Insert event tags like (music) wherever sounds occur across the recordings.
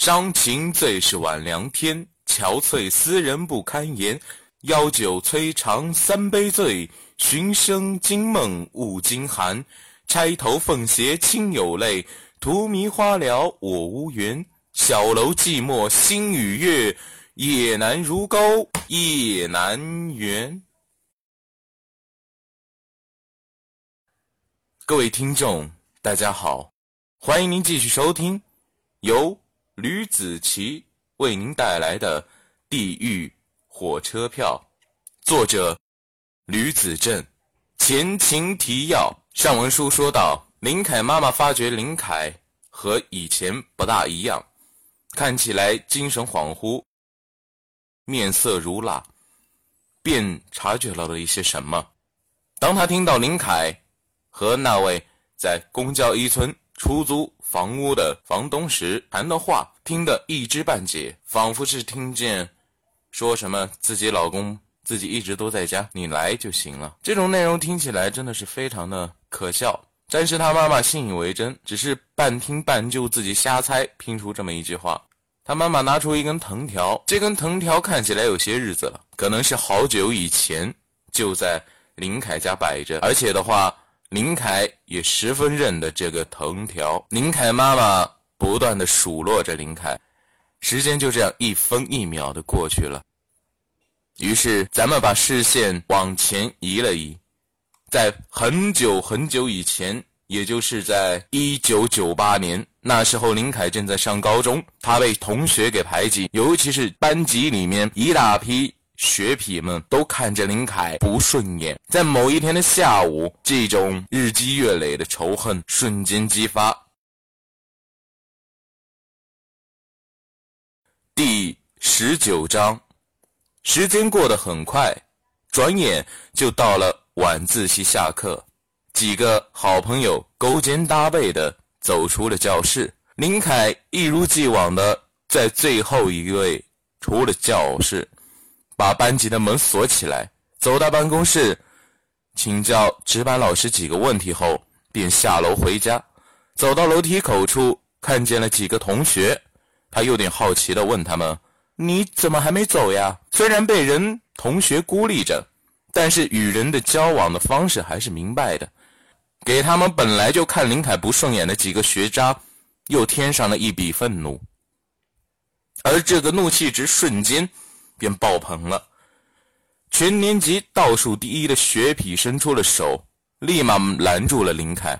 伤情最是晚凉天，憔悴思人不堪言。邀酒摧肠三杯醉，寻声惊梦误惊寒。钗头凤斜亲有泪，荼蘼花了我无缘。小楼寂寞星与月，夜难如钩夜难圆。各位听众，大家好，欢迎您继续收听由吕子奇为您带来的《地狱火车票》，作者吕子正。前情提要：上文书说到，林凯妈妈发觉林凯和以前不大一样，看起来精神恍惚，面色如蜡，便察觉到了一些什么。当他听到林凯。和那位在公交一村出租房屋的房东时谈的话，听得一知半解，仿佛是听见说什么自己老公自己一直都在家，你来就行了。这种内容听起来真的是非常的可笑。但是他妈妈信以为真，只是半听半就自己瞎猜拼出这么一句话。他妈妈拿出一根藤条，这根藤条看起来有些日子了，可能是好久以前就在林凯家摆着，而且的话。林凯也十分认得这个藤条。林凯妈妈不断的数落着林凯，时间就这样一分一秒的过去了。于是，咱们把视线往前移了移，在很久很久以前，也就是在一九九八年，那时候林凯正在上高中，他被同学给排挤，尤其是班级里面一大批。学痞们都看着林凯不顺眼，在某一天的下午，这种日积月累的仇恨瞬间激发。第十九章，时间过得很快，转眼就到了晚自习下课，几个好朋友勾肩搭背的走出了教室，林凯一如既往的在最后一位出了教室。把班级的门锁起来，走到办公室，请教值班老师几个问题后，便下楼回家。走到楼梯口处，看见了几个同学，他有点好奇地问他们：“你怎么还没走呀？”虽然被人同学孤立着，但是与人的交往的方式还是明白的。给他们本来就看林凯不顺眼的几个学渣，又添上了一笔愤怒，而这个怒气值瞬间。便爆棚了，全年级倒数第一的学痞伸出了手，立马拦住了林凯，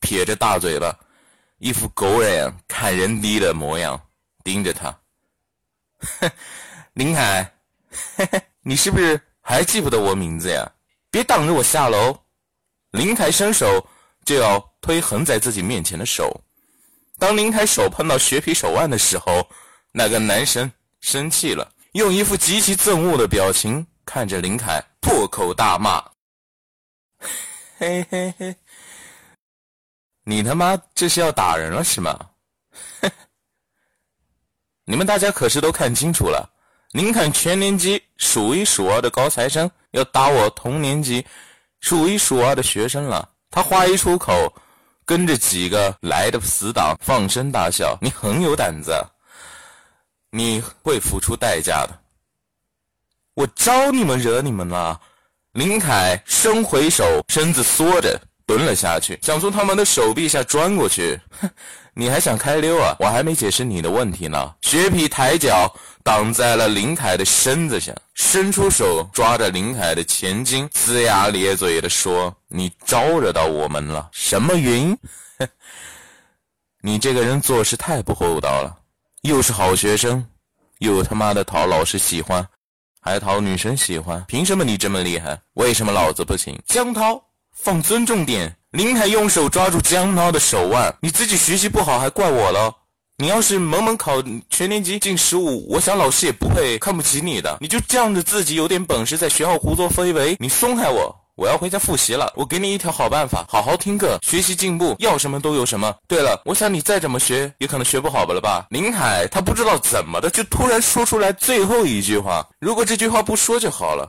撇着大嘴巴，一副狗眼看人低的模样，盯着他。(laughs) 林凯，(laughs) 你是不是还记不得我名字呀？别挡着我下楼！林凯伸手就要推横在自己面前的手，当林凯手碰到学痞手腕的时候，那个男生生气了。用一副极其憎恶的表情看着林凯，破口大骂：“嘿嘿嘿，你他妈这是要打人了是吗？(laughs) 你们大家可是都看清楚了，林凯全年级数一数二的高材生要打我同年级数一数二的学生了。他话一出口，跟着几个来的死党放声大笑。你很有胆子。”你会付出代价的。我招你们惹你们了？林凯伸回手，身子缩着蹲了下去，想从他们的手臂下钻过去。哼，(laughs) 你还想开溜啊？我还没解释你的问题呢。雪痞抬脚挡在了林凯的身子下，伸出手抓着林凯的前襟，龇牙咧嘴的说：“你招惹到我们了？什么云？(laughs) 你这个人做事太不厚道了。”又是好学生，又他妈的讨老师喜欢，还讨女生喜欢，凭什么你这么厉害？为什么老子不行？江涛，放尊重点！林凯用手抓住江涛的手腕，你自己学习不好还怪我了？你要是猛猛考全年级进十五，我想老师也不会看不起你的。你就仗着自己有点本事，在学校胡作非为，你松开我！我要回家复习了，我给你一条好办法，好好听课，学习进步，要什么都有什么。对了，我想你再怎么学，也可能学不好吧了吧？林海他不知道怎么的，就突然说出来最后一句话。如果这句话不说就好了。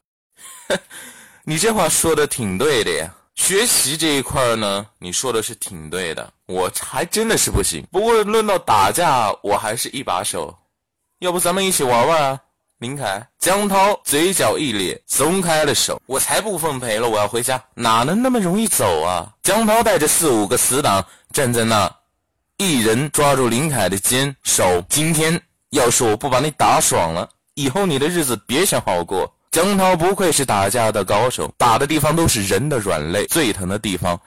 (laughs) 你这话说的挺对的呀。学习这一块呢，你说的是挺对的，我还真的是不行。不过论到打架，我还是一把手。要不咱们一起玩玩啊？林凯、江涛嘴角一咧，松开了手。我才不奉陪了，我要回家，哪能那么容易走啊？江涛带着四五个死党站在那，一人抓住林凯的肩手。今天要是我不把你打爽了，以后你的日子别想好过。江涛不愧是打架的高手，打的地方都是人的软肋，最疼的地方。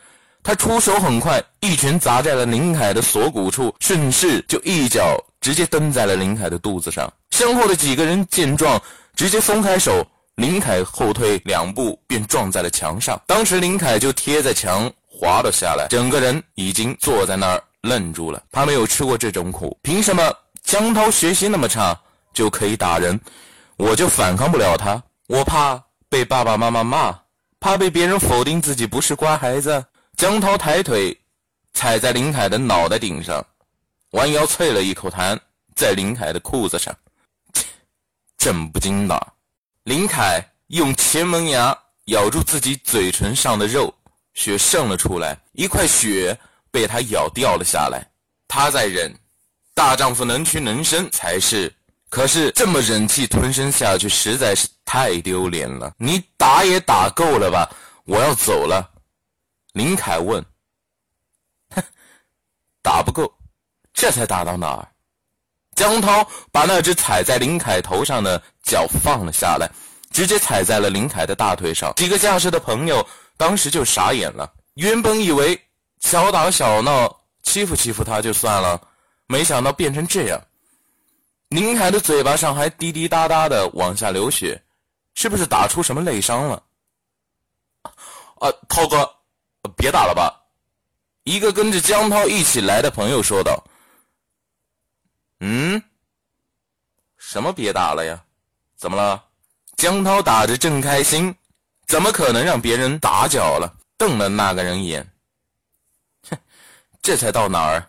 他出手很快，一拳砸在了林凯的锁骨处，顺势就一脚直接蹬在了林凯的肚子上。身后的几个人见状，直接松开手，林凯后退两步便撞在了墙上。当时林凯就贴在墙滑了下来，整个人已经坐在那儿愣住了。他没有吃过这种苦，凭什么江涛学习那么差就可以打人，我就反抗不了他？我怕被爸爸妈妈骂，怕被别人否定自己不是乖孩子。江涛抬腿踩在林凯的脑袋顶上，弯腰啐了一口痰在林凯的裤子上，震不惊的。林凯用前门牙咬住自己嘴唇上的肉，血渗了出来，一块血被他咬掉了下来。他在忍，大丈夫能屈能伸才是。可是这么忍气吞声下去，实在是太丢脸了。你打也打够了吧？我要走了。林凯问：“哼，(laughs) 打不够，这才打到哪儿？”江涛把那只踩在林凯头上的脚放了下来，直接踩在了林凯的大腿上。几个驾驶的朋友当时就傻眼了。原本以为小打小闹欺负欺负他就算了，没想到变成这样。林凯的嘴巴上还滴滴答答的往下流血，是不是打出什么内伤了？啊，涛哥，别打了吧！一个跟着江涛一起来的朋友说道。嗯？什么别打了呀？怎么了？江涛打着正开心，怎么可能让别人打搅了？瞪了那个人一眼，哼，这才到哪儿？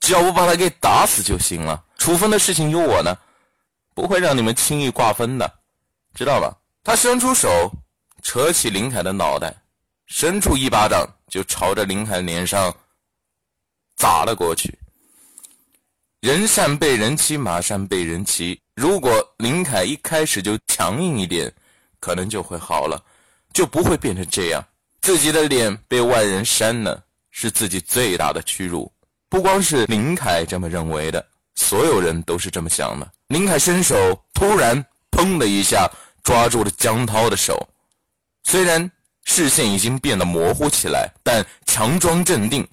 只要我把他给打死就行了。处分的事情有我呢，不会让你们轻易挂分的，知道吧？他伸出手，扯起林凯的脑袋，伸出一巴掌就朝着林凯脸上砸了过去。人善被人欺，马善被人骑。如果林凯一开始就强硬一点，可能就会好了，就不会变成这样。自己的脸被外人扇了，是自己最大的屈辱。不光是林凯这么认为的。所有人都是这么想的。林凯伸手，突然砰的一下抓住了江涛的手，虽然视线已经变得模糊起来，但强装镇定，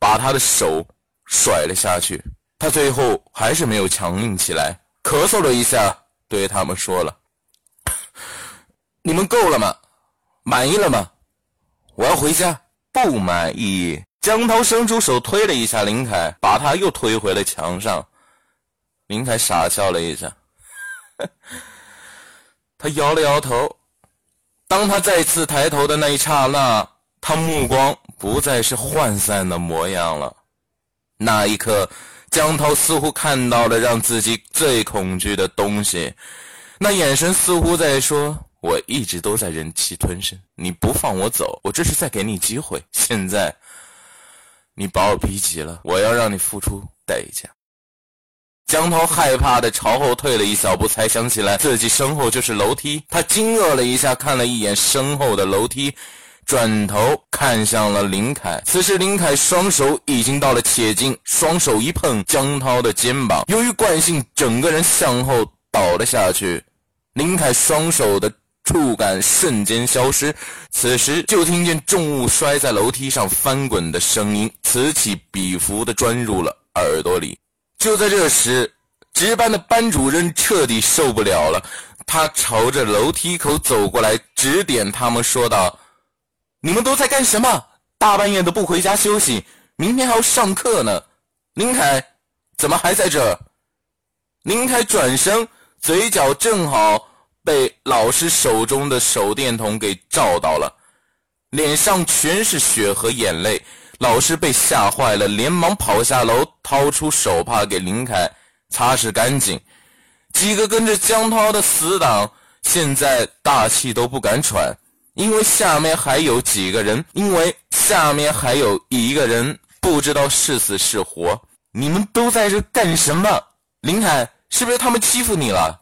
把他的手甩了下去。他最后还是没有强硬起来，咳嗽了一下，对他们说了：“ (laughs) 你们够了吗？满意了吗？我要回家。”不满意。江涛伸出手推了一下林凯，把他又推回了墙上。林凯傻笑了一下，(laughs) 他摇了摇头。当他再次抬头的那一刹那，他目光不再是涣散的模样了。那一刻，江涛似乎看到了让自己最恐惧的东西，那眼神似乎在说：“我一直都在忍气吞声，你不放我走，我这是在给你机会。现在，你把我逼急了，我要让你付出代价。”江涛害怕的朝后退了一小步，才想起来自己身后就是楼梯。他惊愕了一下，看了一眼身后的楼梯，转头看向了林凯。此时林凯双手已经到了切颈，双手一碰江涛的肩膀，由于惯性，整个人向后倒了下去。林凯双手的触感瞬间消失，此时就听见重物摔在楼梯上翻滚的声音，此起彼伏的钻入了耳朵里。就在这时，值班的班主任彻底受不了了，他朝着楼梯口走过来，指点他们说道：“你们都在干什么？大半夜的不回家休息，明天还要上课呢。”林凯怎么还在这儿？林凯转身，嘴角正好被老师手中的手电筒给照到了，脸上全是血和眼泪。老师被吓坏了，连忙跑下楼，掏出手帕给林凯擦拭干净。几个跟着江涛的死党现在大气都不敢喘，因为下面还有几个人，因为下面还有一个人不知道是死是活。你们都在这干什么？林海，是不是他们欺负你了？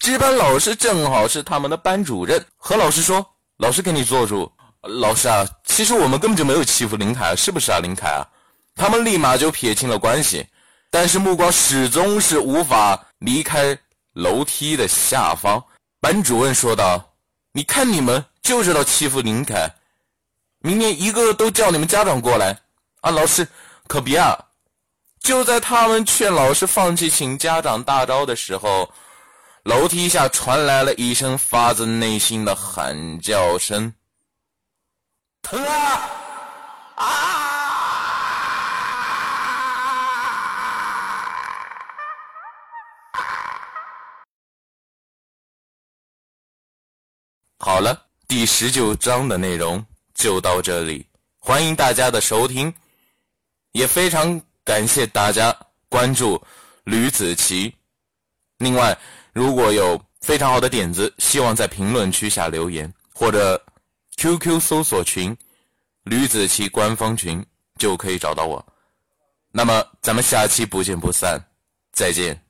值班老师正好是他们的班主任，和老师说：“老师给你做主。”老师啊，其实我们根本就没有欺负林凯，是不是啊，林凯啊？他们立马就撇清了关系，但是目光始终是无法离开楼梯的下方。班主任说道：“你看你们就知道欺负林凯，明天一个个都叫你们家长过来啊！”老师可别啊！就在他们劝老师放弃请家长大招的时候。楼梯下传来了一声发自内心的喊叫声：“疼啊！”啊！好了，第十九章的内容就到这里，欢迎大家的收听，也非常感谢大家关注吕子奇。另外。如果有非常好的点子，希望在评论区下留言，或者 QQ 搜索群“吕子奇官方群”就可以找到我。那么，咱们下期不见不散，再见。